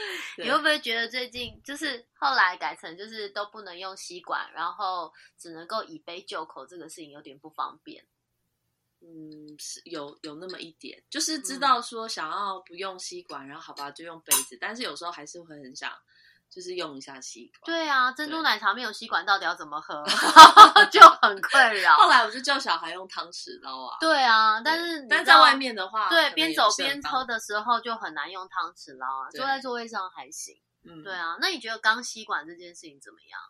你会不会觉得最近就是后来改成就是都不能用吸管，然后只能够以杯就口，这个事情有点不方便？嗯，是有有那么一点，就是知道说想要不用吸管，然后好吧就用杯子，但是有时候还是会很想。就是用一下吸管。对啊，珍珠奶茶没有吸管，到底要怎么喝？就很困扰。后来我就叫小孩用汤匙捞啊。对啊，但是但在外面的话，对，边走边喝的时候就很难用汤匙捞啊。坐在座位上还行。嗯，对啊。那你觉得钢吸管这件事情怎么样？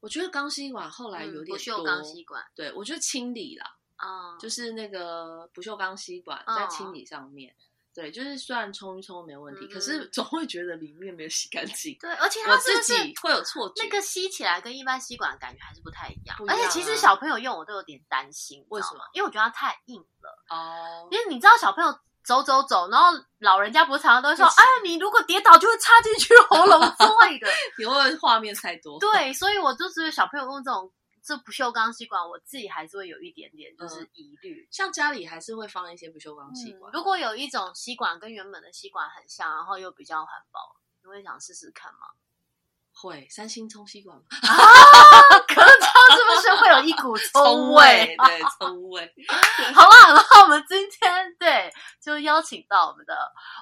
我觉得钢吸管后来有点不锈钢吸管。对，我觉得清理啦，啊，就是那个不锈钢吸管在清理上面。对，就是虽然冲一冲没有问题，可是总会觉得里面没有洗干净。对，而且它自己会有错觉。那个吸起来跟一般吸管感觉还是不太一样。而且其实小朋友用我都有点担心，为什么？因为我觉得它太硬了。哦。因为你知道小朋友走走走，然后老人家不是常常都会说：“哎，你如果跌倒就会插进去喉咙之类的。”因为画面太多。对，所以我就是小朋友用这种。这不锈钢吸管，我自己还是会有一点点就是疑虑。像家里还是会放一些不锈钢吸管。如果有一种吸管跟原本的吸管很像，然后又比较环保，你会想试试看吗？会，三星冲吸管吗？啊，可能它是不是会有一股 葱味？对，葱味。好啦，然后我们今天对就邀请到我们的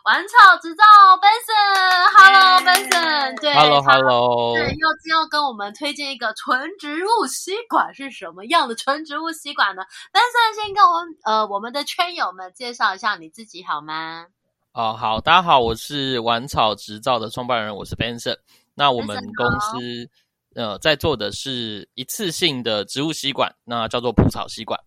玩草执照 Benson，Hello Benson，对，Hello Hello，对，要要跟我们推荐一个纯植物吸管是什么样的纯植物吸管呢？Benson 先跟我们呃我们的圈友们介绍一下你自己好吗？哦，好，大家好，我是玩草执照的创办人，我是 Benson。那我们公司呃在做的是一次性的植物吸管，那叫做蒲草吸管。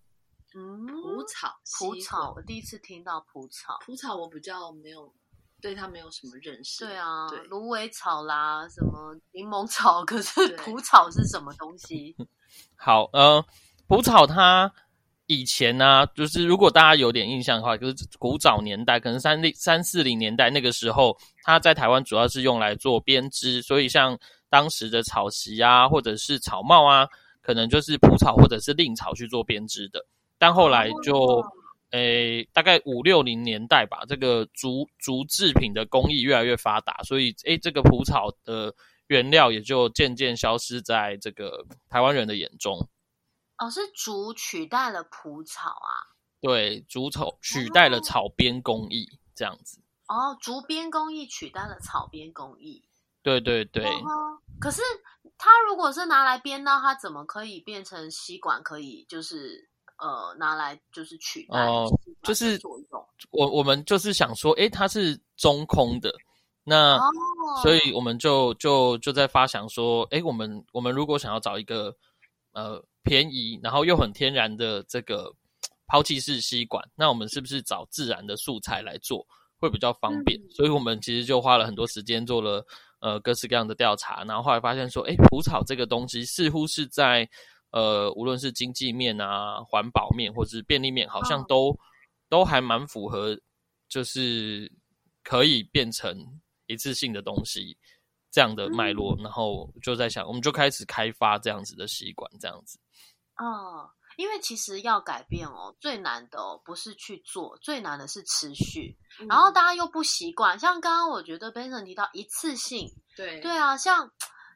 嗯，蒲草，蒲草，我第一次听到蒲草。蒲草我比较没有对它没有什么认识。对啊，芦苇草啦，什么柠檬草，可是蒲草是什么东西？好，呃，蒲草它。以前呢，就是如果大家有点印象的话，就是古早年代，可能三零三四零年代那个时候，它在台湾主要是用来做编织，所以像当时的草席啊，或者是草帽啊，可能就是蒲草或者是蔺草去做编织的。但后来就，诶，大概五六零年代吧，这个竹竹制品的工艺越来越发达，所以诶，这个蒲草的原料也就渐渐消失在这个台湾人的眼中。哦，是竹取代了蒲草啊？对，竹草取代了草编工艺，这样子。哦，竹编工艺取代了草编工艺。对对对。可是它如果是拿来编呢，它怎么可以变成吸管？可以就是呃拿来就是取代？哦，就是。我我们就是想说，哎，它是中空的，那所以我们就就就在发想说，哎，我们我们如果想要找一个呃。便宜，然后又很天然的这个 抛弃式吸管，那我们是不是找自然的素材来做会比较方便？所以我们其实就花了很多时间做了呃各式各样的调查，然后后来发现说，哎，蒲草这个东西似乎是在呃无论是经济面啊、环保面或者是便利面，好像都都还蛮符合，就是可以变成一次性的东西这样的脉络，然后就在想，我们就开始开发这样子的吸管，这样子。哦，因为其实要改变哦，最难的哦不是去做，最难的是持续。然后大家又不习惯，像刚刚我觉得 Benson 提到一次性，对对啊，像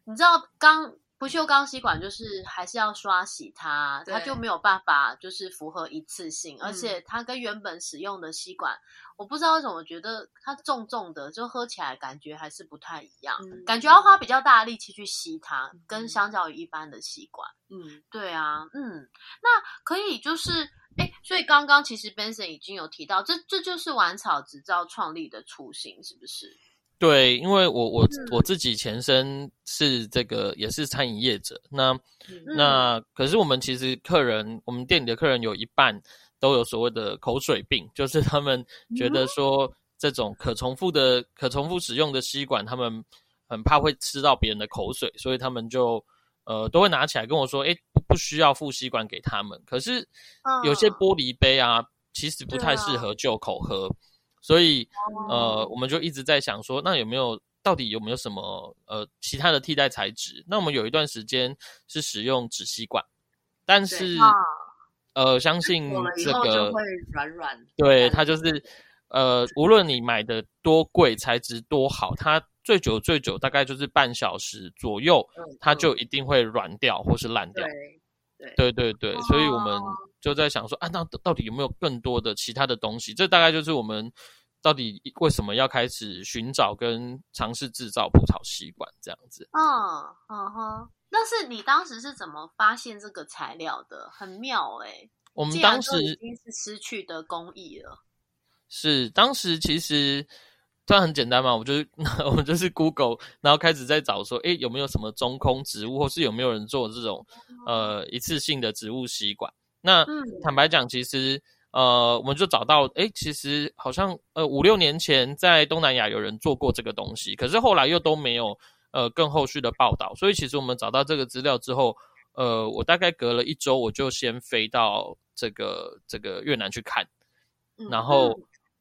你知道刚。不锈钢吸管就是还是要刷洗它，它就没有办法就是符合一次性，而且它跟原本使用的吸管，我不知道为什么觉得它重重的，就喝起来感觉还是不太一样，感觉要花比较大的力气去吸它，跟相较于一般的吸管，嗯，对啊，嗯，那可以就是，哎，所以刚刚其实 Benson 已经有提到，这这就是玩草执照创立的初心，是不是？对，因为我我我自己前身是这个也是餐饮业者，那那可是我们其实客人，我们店里的客人有一半都有所谓的口水病，就是他们觉得说这种可重复的、可重复使用的吸管，他们很怕会吃到别人的口水，所以他们就呃，都会拿起来跟我说，哎，不需要付吸管给他们。可是有些玻璃杯啊，其实不太适合就口喝，所以呃，我们就一直在想说，那有没有到底有没有什么呃其他的替代材质？那我们有一段时间是使用纸吸管，但是呃，相信这个会软软，对它就是呃，无论你买的多贵，材质多好，它。最久最久大概就是半小时左右，它就一定会软掉或是烂掉。对对对对，所以我们就在想说，啊，那到底有没有更多的其他的东西？这大概就是我们到底为什么要开始寻找跟尝试制造葡萄吸管这样子。嗯嗯哼，那是你当时是怎么发现这个材料的？很妙哎！我们当时已经是失去的工艺了。是当时其实。这样很简单嘛？我就是 我们就是 Google，然后开始在找说，诶，有没有什么中空植物，或是有没有人做这种呃一次性的植物吸管？那坦白讲，其实呃，我们就找到，哎，其实好像呃五六年前在东南亚有人做过这个东西，可是后来又都没有呃更后续的报道。所以其实我们找到这个资料之后，呃，我大概隔了一周，我就先飞到这个这个越南去看，然后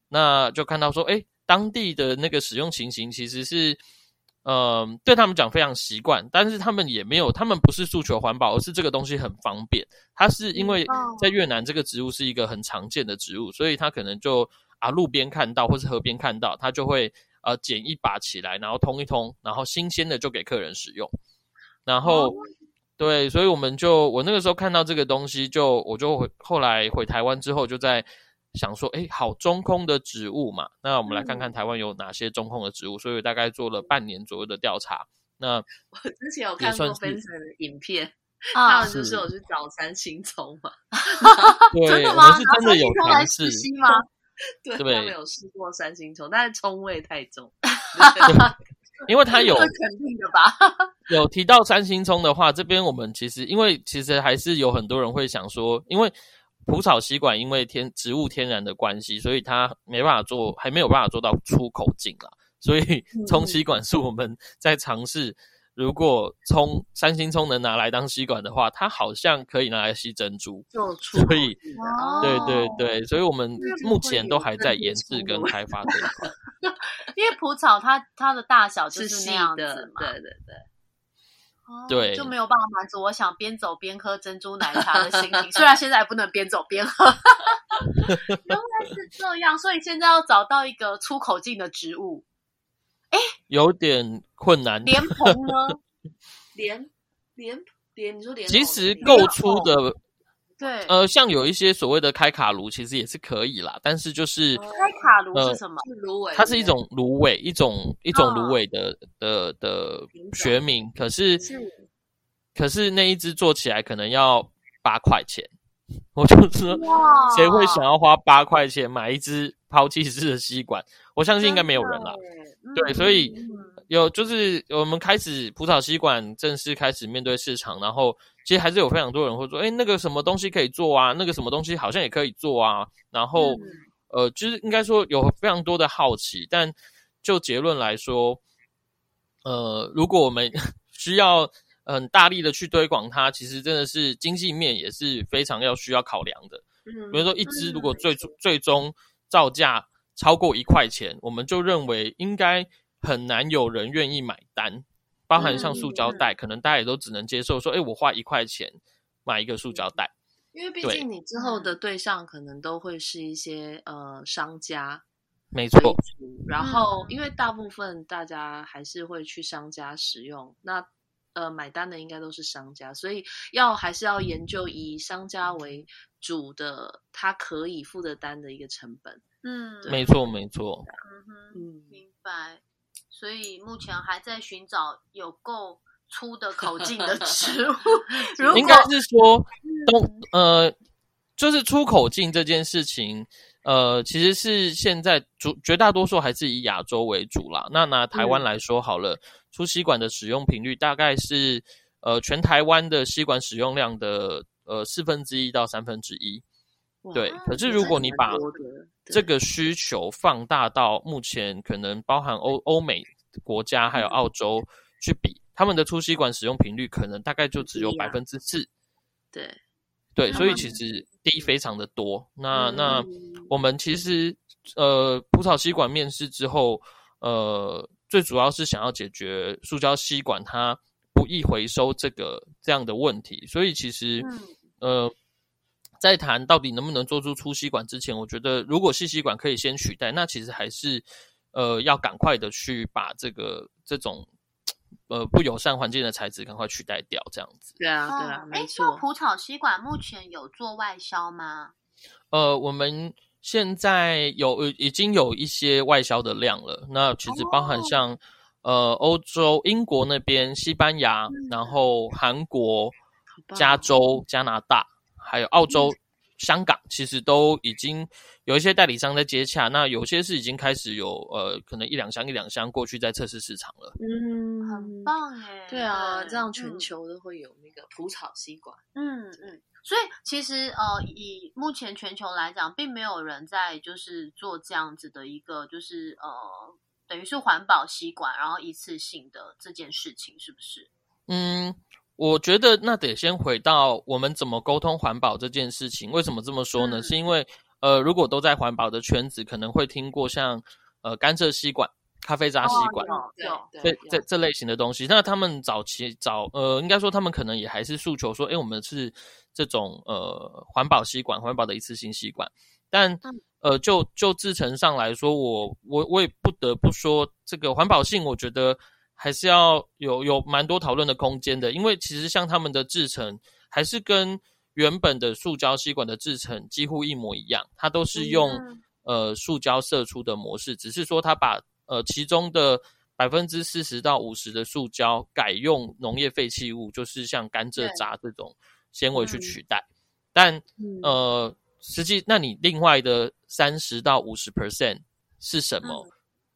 那就看到说，哎。当地的那个使用情形其实是，呃，对他们讲非常习惯，但是他们也没有，他们不是诉求环保，而是这个东西很方便。它是因为在越南这个植物是一个很常见的植物，所以它可能就啊路边看到或是河边看到，它就会呃捡一把起来，然后通一通，然后新鲜的就给客人使用。然后对，所以我们就我那个时候看到这个东西，就我就回后来回台湾之后就在。想说，哎，好中空的植物嘛，那我们来看看台湾有哪些中空的植物。所以大概做了半年左右的调查。那 我之前有看过分成的影片，他们就是有去找三星葱嘛。真的吗？是真的有尝试吗？对，他们有试过三星葱，但是葱味太重。因为他有肯定的吧？有提到三星葱的话，这边我们其实因为其实还是有很多人会想说，因为。蒲草吸管因为天植物天然的关系，所以它没办法做，还没有办法做到出口径啦。所以冲吸管是我们在尝试，如果冲三星冲能拿来当吸管的话，它好像可以拿来吸珍珠。所以，对对对，所以我们目前都还在研制跟开发这一块。因为蒲草它它的大小就是那样子嘛，对对对。对，就没有办法满足我想边走边喝珍珠奶茶的心情。虽然现在不能边走边喝，原来是这样，所以现在要找到一个出口径的植物，哎，有点困难。莲蓬呢？莲莲莲，你说莲，其实够粗的。对，呃，像有一些所谓的开卡炉，其实也是可以啦。但是就是开卡炉是什么？芦苇，它是一种芦苇，一种一种芦苇的的的学名。可是，可是那一只做起来可能要八块钱。我就说，谁会想要花八块钱买一只抛弃式的吸管？我相信应该没有人了。对，所以有就是我们开始葡萄吸管正式开始面对市场，然后。其实还是有非常多人会说，哎，那个什么东西可以做啊？那个什么东西好像也可以做啊。然后，呃，就是应该说有非常多的好奇，但就结论来说，呃，如果我们 需要很大力的去推广它，其实真的是经济面也是非常要需要考量的。比如说，一支如果最最终造价超过一块钱，我们就认为应该很难有人愿意买单。包含像塑胶袋，可能大家也都只能接受说，哎，我花一块钱买一个塑胶袋，因为毕竟你之后的对象可能都会是一些呃商家，没错。然后，因为大部分大家还是会去商家使用，那呃买单的应该都是商家，所以要还是要研究以商家为主的，他可以付的单的一个成本。嗯，没错，没错。嗯哼，明白。所以目前还在寻找有够粗的口径的 植物。应该是说，东呃，就是出口径这件事情，呃，其实是现在主绝大多数还是以亚洲为主啦。那拿台湾来说好了，粗吸管的使用频率大概是呃全台湾的吸管使用量的呃四分之一到三分之一。对，可是如果你把这个需求放大到目前可能包含欧欧美国家还有澳洲去比，他们的粗吸管使用频率可能大概就只有百分之四。对对，所以其实低非常的多。那那我们其实呃，葡萄吸管面试之后，呃，最主要是想要解决塑胶吸管它不易回收这个这样的问题。所以其实呃。在谈到底能不能做出粗吸管之前，我觉得如果细吸管可以先取代，那其实还是呃要赶快的去把这个这种呃不友善环境的材质赶快取代掉，这样子。对啊，对啊，没错。蒲草吸管目前有做外销吗？呃，我们现在有已经有一些外销的量了。那其实包含像呃欧洲、英国那边、西班牙，然后韩国、加州、加拿大。还有澳洲、香港，其实都已经有一些代理商在接洽。那有些是已经开始有呃，可能一两箱、一两箱过去在测试市场了。嗯，很棒哎。对啊，这样全球都会有那个蒲草吸管。嗯嗯。所以其实呃，以目前全球来讲，并没有人在就是做这样子的一个就是呃，等于是环保吸管，然后一次性的这件事情，是不是？嗯。我觉得那得先回到我们怎么沟通环保这件事情。为什么这么说呢？是因为呃，如果都在环保的圈子，可能会听过像呃甘蔗吸管、咖啡渣吸管，这这这类型的东西。那他们早期早呃，应该说他们可能也还是诉求说，哎，我们是这种呃环保吸管、环保的一次性吸管。但呃，就就制成上来说，我我我也不得不说，这个环保性，我觉得。还是要有有蛮多讨论的空间的，因为其实像他们的制成还是跟原本的塑胶吸管的制成几乎一模一样，它都是用呃塑胶射出的模式，只是说它把呃其中的百分之四十到五十的塑胶改用农业废弃物，就是像甘蔗渣这种纤维去取代，但呃实际那你另外的三十到五十 percent 是什么？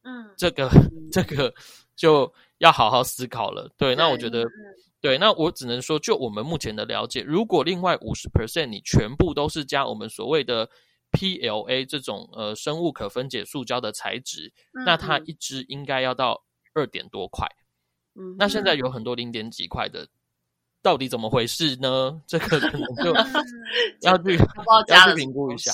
嗯，这个这个就。要好好思考了，对，那我觉得，对，那我只能说，就我们目前的了解，如果另外五十 percent 你全部都是加我们所谓的 PLA 这种呃生物可分解塑胶的材质，那它一支应该要到二点多块，嗯，那现在有很多零点几块的，到底怎么回事呢？这个可能就 要去要去评估一下，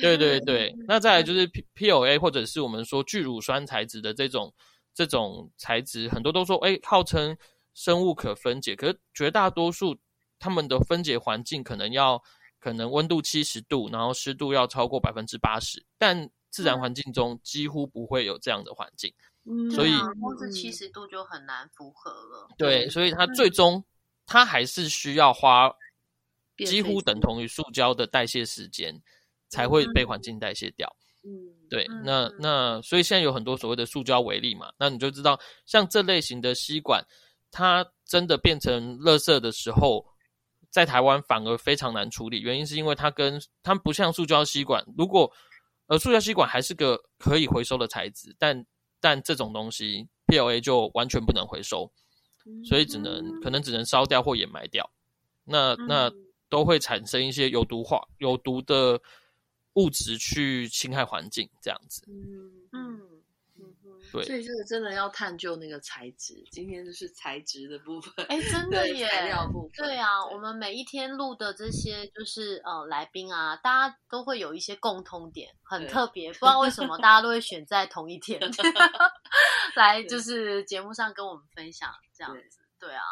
对对 对，那再来就是 PLA 或者是我们说聚乳酸材质的这种。这种材质很多都说，哎，号称生物可分解，可是绝大多数他们的分解环境可能要可能温度七十度，然后湿度要超过百分之八十，但自然环境中几乎不会有这样的环境，所以控制七十度就很难符合了。对，所以它最终它还是需要花几乎等同于塑胶的代谢时间，才会被环境代谢掉。嗯，对，那那所以现在有很多所谓的塑胶微粒嘛，那你就知道，像这类型的吸管，它真的变成垃圾的时候，在台湾反而非常难处理，原因是因为它跟它不像塑胶吸管，如果呃塑胶吸管还是个可以回收的材质，但但这种东西 PLA 就完全不能回收，所以只能可能只能烧掉或掩埋掉，那那都会产生一些有毒化有毒的。物质去侵害环境，这样子。嗯嗯。所以这个真的要探究那个材质。今天就是材质的部分。哎，真的耶！材料部分。对啊，我们每一天录的这些就是呃来宾啊，大家都会有一些共通点，很特别。不知道为什么大家都会选在同一天 来，就是节目上跟我们分享这样子。对啊，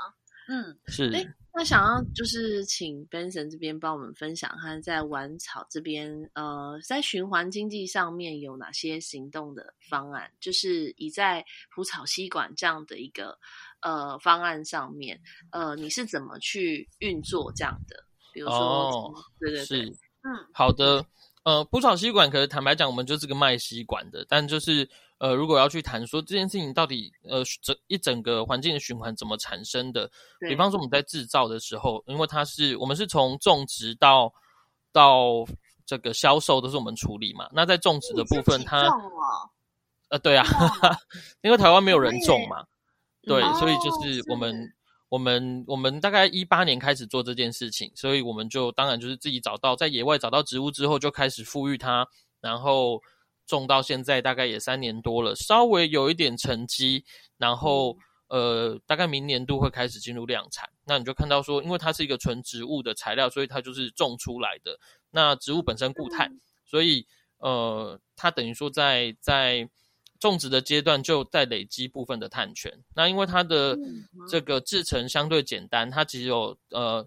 嗯，是。那想要就是请 Benson 这边帮我们分享，他在玩草这边，呃，在循环经济上面有哪些行动的方案？就是以在蒲草吸管这样的一个呃方案上面，呃，你是怎么去运作这样的？比如说，对对对，嗯，好的，呃，蒲草吸管，可是坦白讲，我们就是个卖吸管的，但就是。呃，如果要去谈说这件事情到底呃整一整个环境的循环怎么产生的，比方说我们在制造的时候，因为它是我们是从种植到到这个销售都是我们处理嘛。那在种植的部分，它呃对啊，因为台湾没有人种嘛，对，所以就是我们我们我们大概一八年开始做这件事情，所以我们就当然就是自己找到在野外找到植物之后，就开始富裕它，然后。种到现在大概也三年多了，稍微有一点成绩，然后呃，大概明年度会开始进入量产。那你就看到说，因为它是一个纯植物的材料，所以它就是种出来的。那植物本身固碳，所以呃，它等于说在在种植的阶段就在累积部分的碳权。那因为它的这个制成相对简单，它只有呃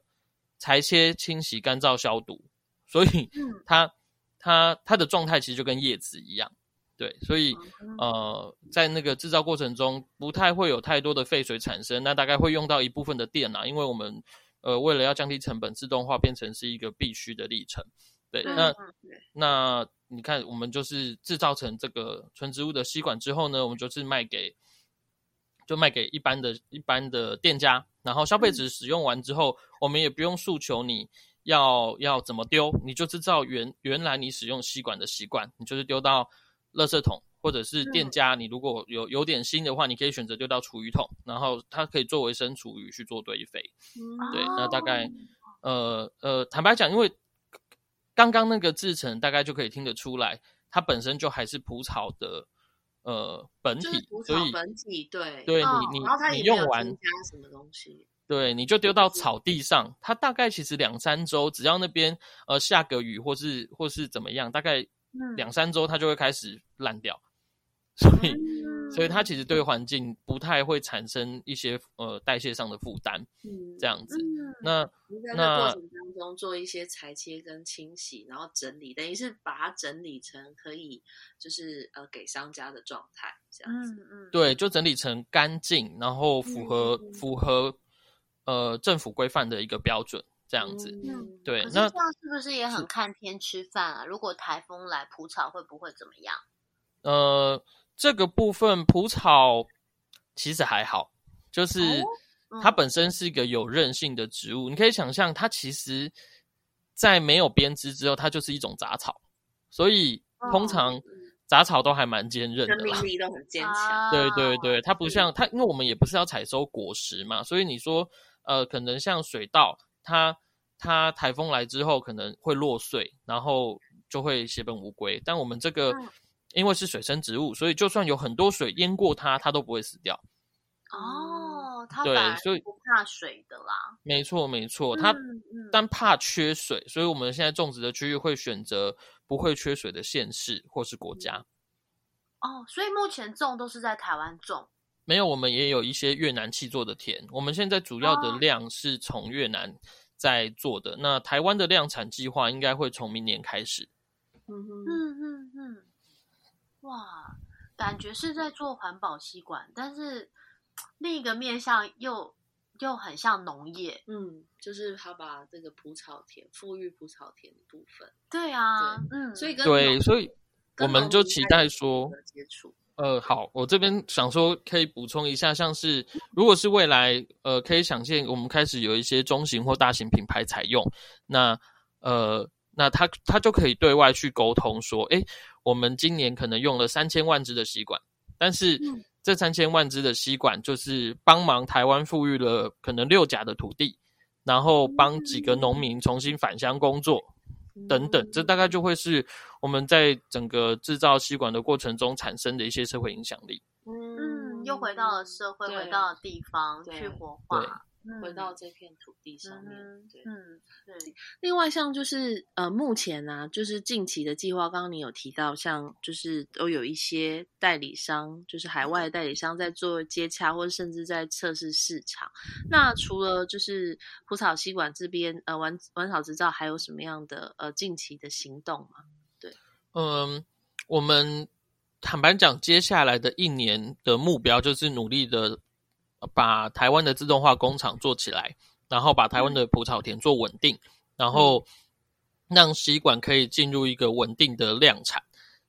裁切、清洗、干燥、消毒，所以它它它的状态其实就跟叶子一样。对，所以呃，在那个制造过程中，不太会有太多的废水产生。那大概会用到一部分的电啊，因为我们呃，为了要降低成本，自动化变成是一个必须的历程。对，那那你看，我们就是制造成这个纯植物的吸管之后呢，我们就是卖给，就卖给一般的一般的店家。然后消费者使用完之后，我们也不用诉求你要要怎么丢，你就知道原原来你使用吸管的习惯，你就是丢到。垃圾桶，或者是店家，你如果有有点心的话，你可以选择丢到厨余桶，然后它可以作为生厨余去做堆肥。对，那大概呃呃，坦白讲，因为刚刚那个制成，大概就可以听得出来，它本身就还是蒲草的呃本体，所以本体对对你你你用完加什么东西，对，你就丢到草地上，它大概其实两三周，只要那边呃下个雨或是或是怎么样，大概。两三周它就会开始烂掉，所以所以它其实对环境不太会产生一些呃代谢上的负担，这样子。那那过程当中做一些裁切跟清洗，然后整理，等于是把它整理成可以就是呃给商家的状态，这样子。对，就整理成干净，然后符合符合呃政府规范的一个标准。这样子，嗯，对，那这样是不是也很看天吃饭啊？如果台风来，蒲草会不会怎么样？呃，这个部分蒲草其实还好，就是它本身是一个有韧性的植物。你可以想象，它其实，在没有编织之后，它就是一种杂草，所以通常杂草都还蛮坚韧的，生命力都很坚强。对对对，它不像它，因为我们也不是要采收果实嘛，所以你说，呃，可能像水稻。它它台风来之后可能会落碎，然后就会血本无归。但我们这个因为是水生植物，所以就算有很多水淹过它，它都不会死掉。哦，它对，所以不怕水的啦。没错，没错，它但怕缺水，所以我们现在种植的区域会选择不会缺水的县市或是国家。哦，所以目前种都是在台湾种。没有，我们也有一些越南气做的田。我们现在主要的量是从越南在做的。那台湾的量产计划应该会从明年开始。嗯哼，嗯嗯嗯，哇，感觉是在做环保吸管，但是另一个面向又又很像农业。嗯，就是他把这个蒲草田、富裕蒲草田的部分。对啊，嗯，所以跟对，所以我们就期待说接触。呃，好，我这边想说可以补充一下，像是如果是未来，呃，可以想见我们开始有一些中型或大型品牌采用，那呃，那他他就可以对外去沟通说，诶，我们今年可能用了三千万支的吸管，但是这三千万支的吸管就是帮忙台湾富裕了可能六甲的土地，然后帮几个农民重新返乡工作。等等，这大概就会是我们在整个制造吸管的过程中产生的一些社会影响力。嗯，又回到了社会，回到了地方去活化。回到这片土地上面，对，嗯，对。另外，像就是呃，目前呢，就是近期的计划，刚刚你有提到，像就是都有一些代理商，就是海外的代理商在做接洽，或者甚至在测试市场。那除了就是蒲草吸管这边，呃，玩玩草执照，还有什么样的呃近期的行动吗？对，嗯，我们坦白讲，接下来的一年的目标就是努力的。把台湾的自动化工厂做起来，然后把台湾的葡草田做稳定，然后让吸管可以进入一个稳定的量产，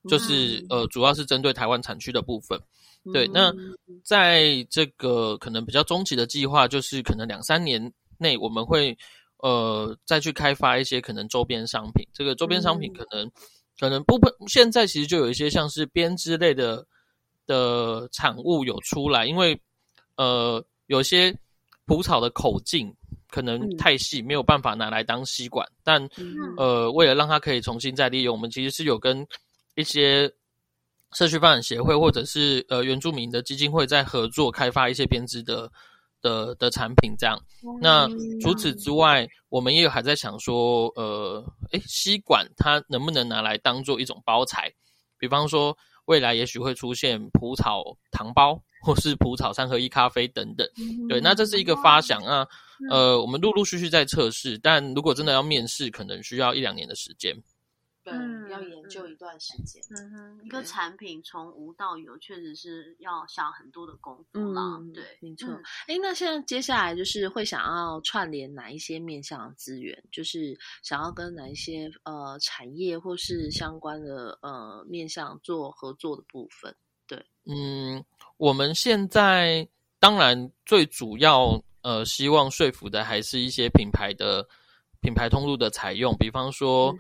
就是呃，主要是针对台湾产区的部分。对，那在这个可能比较中期的计划，就是可能两三年内我们会呃再去开发一些可能周边商品。这个周边商品可能可能部分现在其实就有一些像是编织类的的产物有出来，因为。呃，有些蒲草的口径可能太细，没有办法拿来当吸管。但呃，为了让它可以重新再利用，我们其实是有跟一些社区发展协会或者是呃原住民的基金会在合作开发一些编织的的的产品，这样。那除此之外，我们也有还在想说，呃，诶，吸管它能不能拿来当做一种包材？比方说，未来也许会出现蒲草糖包，或是蒲草三合一咖啡等等。对，那这是一个发想啊。呃，我们陆陆续续在测试，但如果真的要面试，可能需要一两年的时间。对，要研究一段时间。嗯哼，一个产品从无到有，确实是要下很多的功夫啦。对，没错。哎，那现在接下来就是会想要串联哪一些面向的资源？就是想要跟哪一些呃产业或是相关的呃面向做合作的部分？对，嗯，我们现在当然最主要呃希望说服的还是一些品牌的。品牌通路的采用，比方说，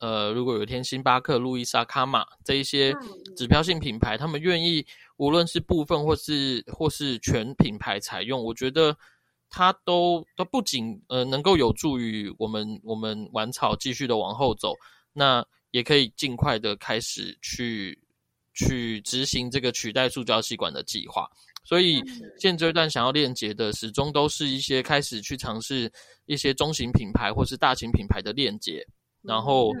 呃，如果有一天星巴克、路易莎、卡玛这一些指标性品牌，他们愿意无论是部分或是或是全品牌采用，我觉得它都都不仅呃能够有助于我们我们玩草继续的往后走，那也可以尽快的开始去去执行这个取代塑胶吸管的计划。所以现阶段想要链接的，始终都是一些开始去尝试一些中型品牌或是大型品牌的链接，然后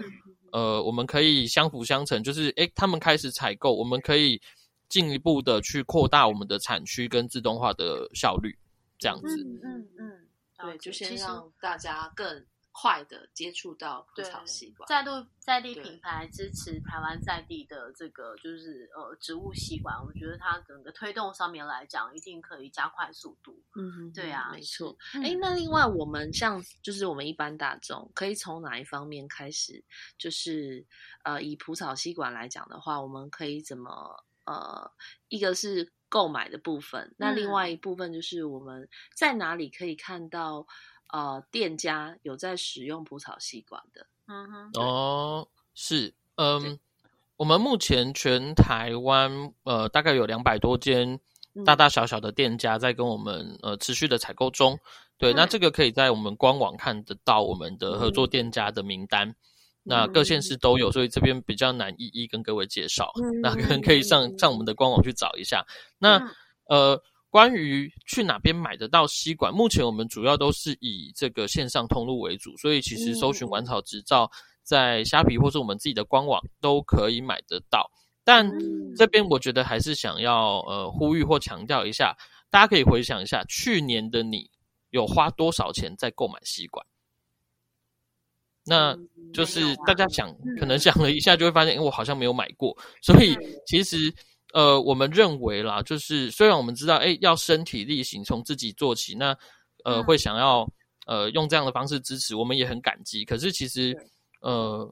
呃，我们可以相辅相成，就是诶，他们开始采购，我们可以进一步的去扩大我们的产区跟自动化的效率，这样子。嗯嗯，对，就先让大家更。快的接触到葡草吸管，在地在地品牌支持台湾在地的这个就是呃植物吸管，我觉得它整个推动上面来讲，一定可以加快速度。嗯，对啊，没错。哎，那另外我们像就是我们一般大众可以从哪一方面开始？就是呃，以葡草吸管来讲的话，我们可以怎么呃，一个是购买的部分，那另外一部分就是我们在哪里可以看到？呃，店家有在使用蒲草吸管的，嗯哼，哦，是，嗯，我们目前全台湾呃大概有两百多间大大小小的店家在跟我们呃持续的采购中，对，那这个可以在我们官网看得到我们的合作店家的名单，那各县市都有，所以这边比较难一一跟各位介绍，那可能可以上上我们的官网去找一下，那呃。关于去哪边买得到吸管，目前我们主要都是以这个线上通路为主，所以其实搜寻“玩草执照”在虾皮或是我们自己的官网都可以买得到。但这边我觉得还是想要呃呼吁或强调一下，大家可以回想一下，去年的你有花多少钱在购买吸管？那就是大家想，可能想了一下，就会发现，我好像没有买过。所以其实。呃，我们认为啦，就是虽然我们知道，哎，要身体力行，从自己做起，那呃，会想要呃用这样的方式支持，我们也很感激。可是其实，呃，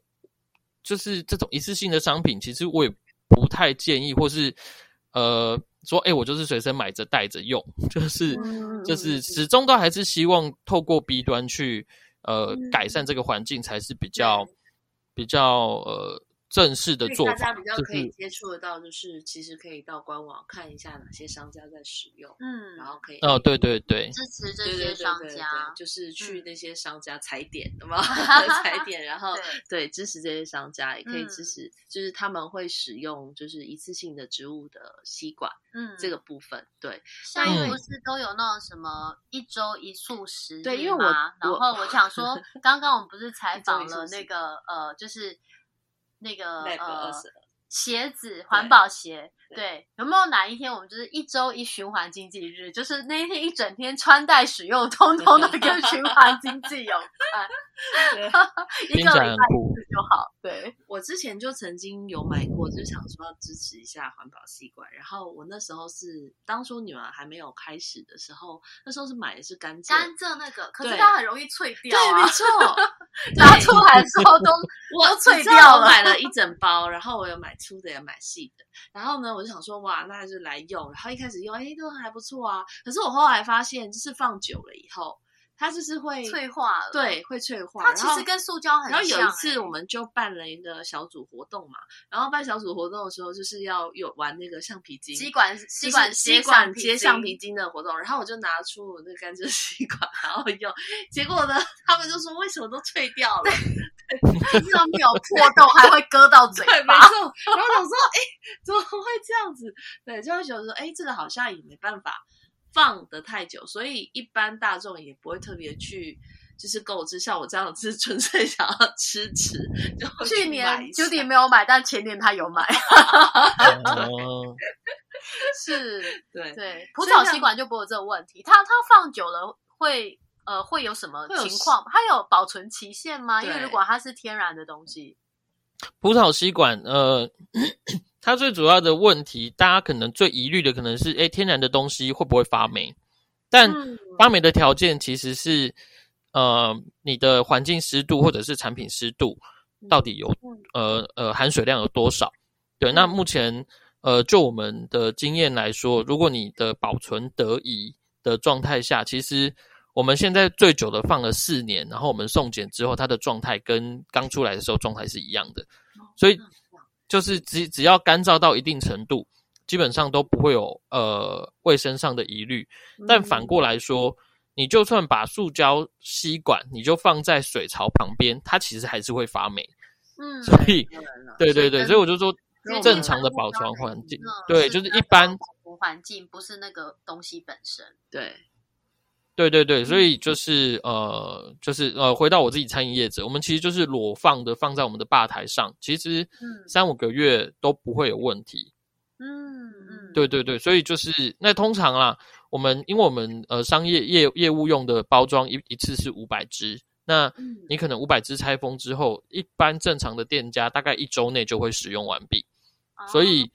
就是这种一次性的商品，其实我也不太建议，或是呃说，哎，我就是随身买着带着用，就是就是始终都还是希望透过 B 端去呃改善这个环境，才是比较比较呃。正式的做法，大家比较可以接触得到，就是其实可以到官网看一下哪些商家在使用，嗯，然后可以哦，对对对，支持这些商家，就是去那些商家踩点，的嘛？踩点，然后对支持这些商家，也可以支持，就是他们会使用就是一次性的植物的吸管，嗯，这个部分，对，像不是都有那种什么一周一素食，对，因为我然后我想说，刚刚我们不是采访了那个呃，就是。那个呃，鞋子环保鞋，对，有没有哪一天我们就是一周一循环经济日？就是那一天一整天穿戴使用，通通的跟循环经济有关，一个礼拜一次就好。对我之前就曾经有买过，就想说要支持一下环保吸管。然后我那时候是当初女儿还没有开始的时候，那时候是买的是甘蔗，甘蔗那个，可是它很容易脆掉。对，没错，拿出来的时候都都脆掉了。买了一整包，然后我有买粗的也买细的。然后呢，我就想说，哇，那就来用。然后一开始用，哎，都还不错啊。可是我后来发现，就是放久了以后。它就是会脆化了，对，会脆化。它其实跟塑胶很像。然后有一次，我们就办了一个小组活动嘛。然后办小组活动的时候，就是要有玩那个橡皮筋，吸管吸管吸管接橡皮筋的活动。然后我就拿出我那甘蔗吸管，然后用。结果呢，他们就说为什么都脆掉了？上面有破洞，还会割到嘴巴。对，没错。然后想说，哎，怎么会这样子？对，就会觉得说，哎，这个好像也没办法放得太久，所以一般大众也不会特别去。就是购置，像我这样子 纯粹想要吃吃。就去年九弟没有买，但前年他有买。是，对对，蒲草吸管就不会有这个问题。它它放久了会呃会有什么情况？它有保存期限吗？因为如果它是天然的东西，葡萄吸管呃，它最主要的问题，大家可能最疑虑的可能是，哎，天然的东西会不会发霉？但发霉的条件其实是。呃，你的环境湿度或者是产品湿度到底有呃呃含水量有多少？对，那目前呃就我们的经验来说，如果你的保存得宜的状态下，其实我们现在最久的放了四年，然后我们送检之后，它的状态跟刚出来的时候状态是一样的，所以就是只只要干燥到一定程度，基本上都不会有呃卫生上的疑虑。但反过来说。你就算把塑胶吸管，你就放在水槽旁边，它其实还是会发霉。嗯，所以，对对对，所以我就说，正常的保存环境，对，就是一般环境，不是那个东西本身。对，对对对，所以就是呃，就是呃，回到我自己餐饮业者，我们其实就是裸放的，放在我们的吧台上，其实三五个月都不会有问题。嗯嗯，对对对，所以就是那通常啦。我们因为我们呃商业业业务用的包装一一次是五百支，那你可能五百支拆封之后，一般正常的店家大概一周内就会使用完毕，所以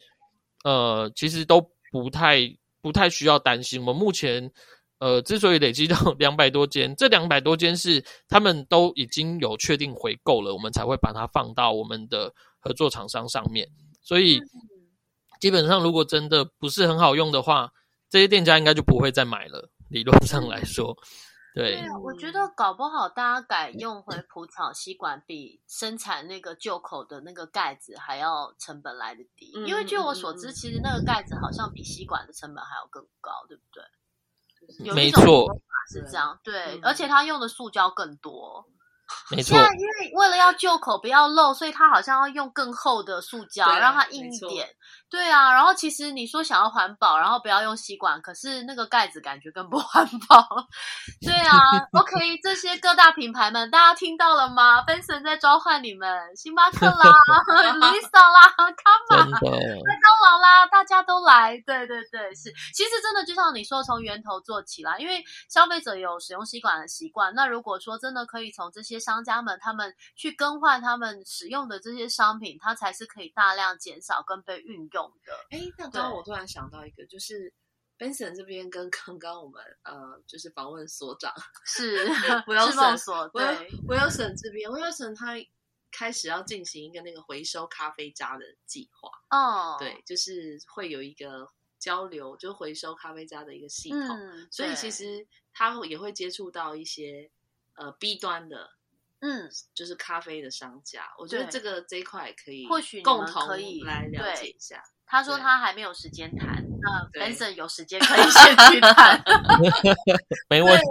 呃其实都不太不太需要担心。我们目前呃之所以累积到 两百多间，这两百多间是他们都已经有确定回购了，我们才会把它放到我们的合作厂商上面。所以基本上如果真的不是很好用的话，这些店家应该就不会再买了。理论上来说，对，我觉得搞不好大家改用回蒲草吸管，比生产那个旧口的那个盖子还要成本来的低。因为据我所知，其实那个盖子好像比吸管的成本还要更高，对不对？没错，是这样。对，而且他用的塑胶更多。没错，因为为了要旧口不要漏，所以它好像要用更厚的塑胶，让它硬一点。对啊，然后其实你说想要环保，然后不要用吸管，可是那个盖子感觉更不 环保。对啊，OK，这些各大品牌们，大家听到了吗？Benson 在召唤你们，星巴克啦，Lisa 啦，Come on，麦当劳啦，大家都来。对对对，是，其实真的就像你说，从源头做起来，因为消费者有使用吸管的习惯。那如果说真的可以从这些商家们，他们去更换他们使用的这些商品，它才是可以大量减少跟被运用。的哎，那刚刚我突然想到一个，就是 Benson 这边跟刚刚我们呃，就是访问所长 是 Wilson 所对 Wilson 这边，Wilson 他开始要进行一个那个回收咖啡渣的计划哦，对，就是会有一个交流，就回收咖啡渣的一个系统，所以其实他也会接触到一些呃 B 端的。嗯，就是咖啡的商家，我觉得这个这一块可以，或许共同可以来了解一下。他说他还没有时间谈，那 Benson 有时间可以先去 谈，没问题。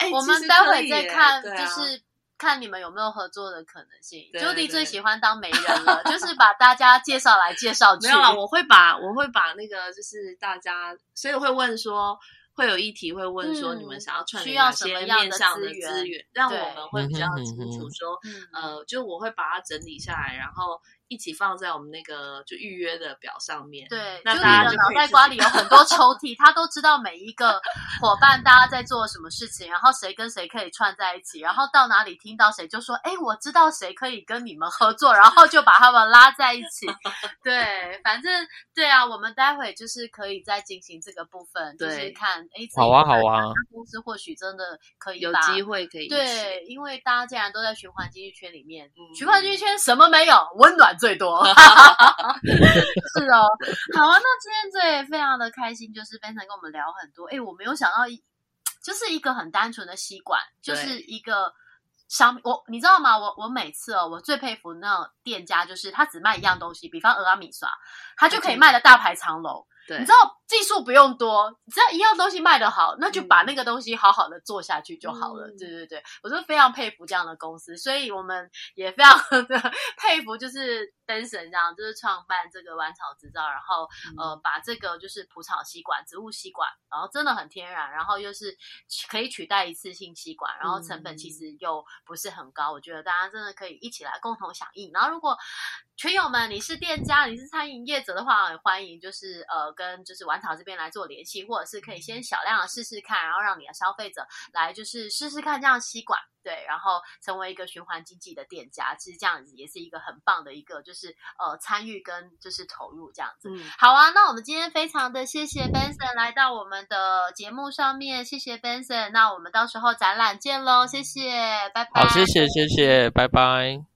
哎，我们待会再看，就是看你们有没有合作的可能性。Judy 最喜欢当媒人了，就是把大家介绍来介绍去。没有啊，我会把我会把那个就是大家，所以会问说。会有议题会问说，你们想要串联哪些面向的资源，让我们会比较清楚说，呃，就我会把它整理下来，然后。一起放在我们那个就预约的表上面。对，那大家的脑袋瓜里有很多抽屉，他都知道每一个伙伴大家在做什么事情，然后谁跟谁可以串在一起，然后到哪里听到谁就说：“哎，我知道谁可以跟你们合作。”然后就把他们拉在一起。对，反正对啊，我们待会就是可以再进行这个部分，就是看哎，好啊好啊，公司或许真的可以有机会可以对，因为大家既然都在循环经济圈里面，循环经济圈什么没有温暖。最多 是哦，好啊，那今天这也非常的开心，就是 Benson 跟我们聊很多。哎，我没有想到，就是一个很单纯的吸管，就是一个商。我你知道吗？我我每次哦，我最佩服那种店家，就是他只卖一样东西，比方鹅阿米刷，他就可以卖的大排长龙。你知道技术不用多，只要一样东西卖得好，那就把那个东西好好的做下去就好了。对对对，我是非常佩服这样的公司，所以我们也非常的佩服，就是灯神这样，就是创办这个玩草制造，然后呃把这个就是蒲草吸管、植物吸管，然后真的很天然，然后又是可以取代一次性吸管，然后成本其实又不是很高，我觉得大家真的可以一起来共同响应。然后如果群友们你是店家，你是餐饮业者的话，很欢迎就是呃跟就是丸草这边来做联系，或者是可以先小量的试试看，然后让你的消费者来就是试试看这样吸管，对，然后成为一个循环经济的店家，其实这样子也是一个很棒的一个就是呃参与跟就是投入这样子。好啊，那我们今天非常的谢谢 Benson 来到我们的节目上面，谢谢 Benson，那我们到时候展览见喽，谢谢，拜拜。好，谢谢谢谢，拜拜。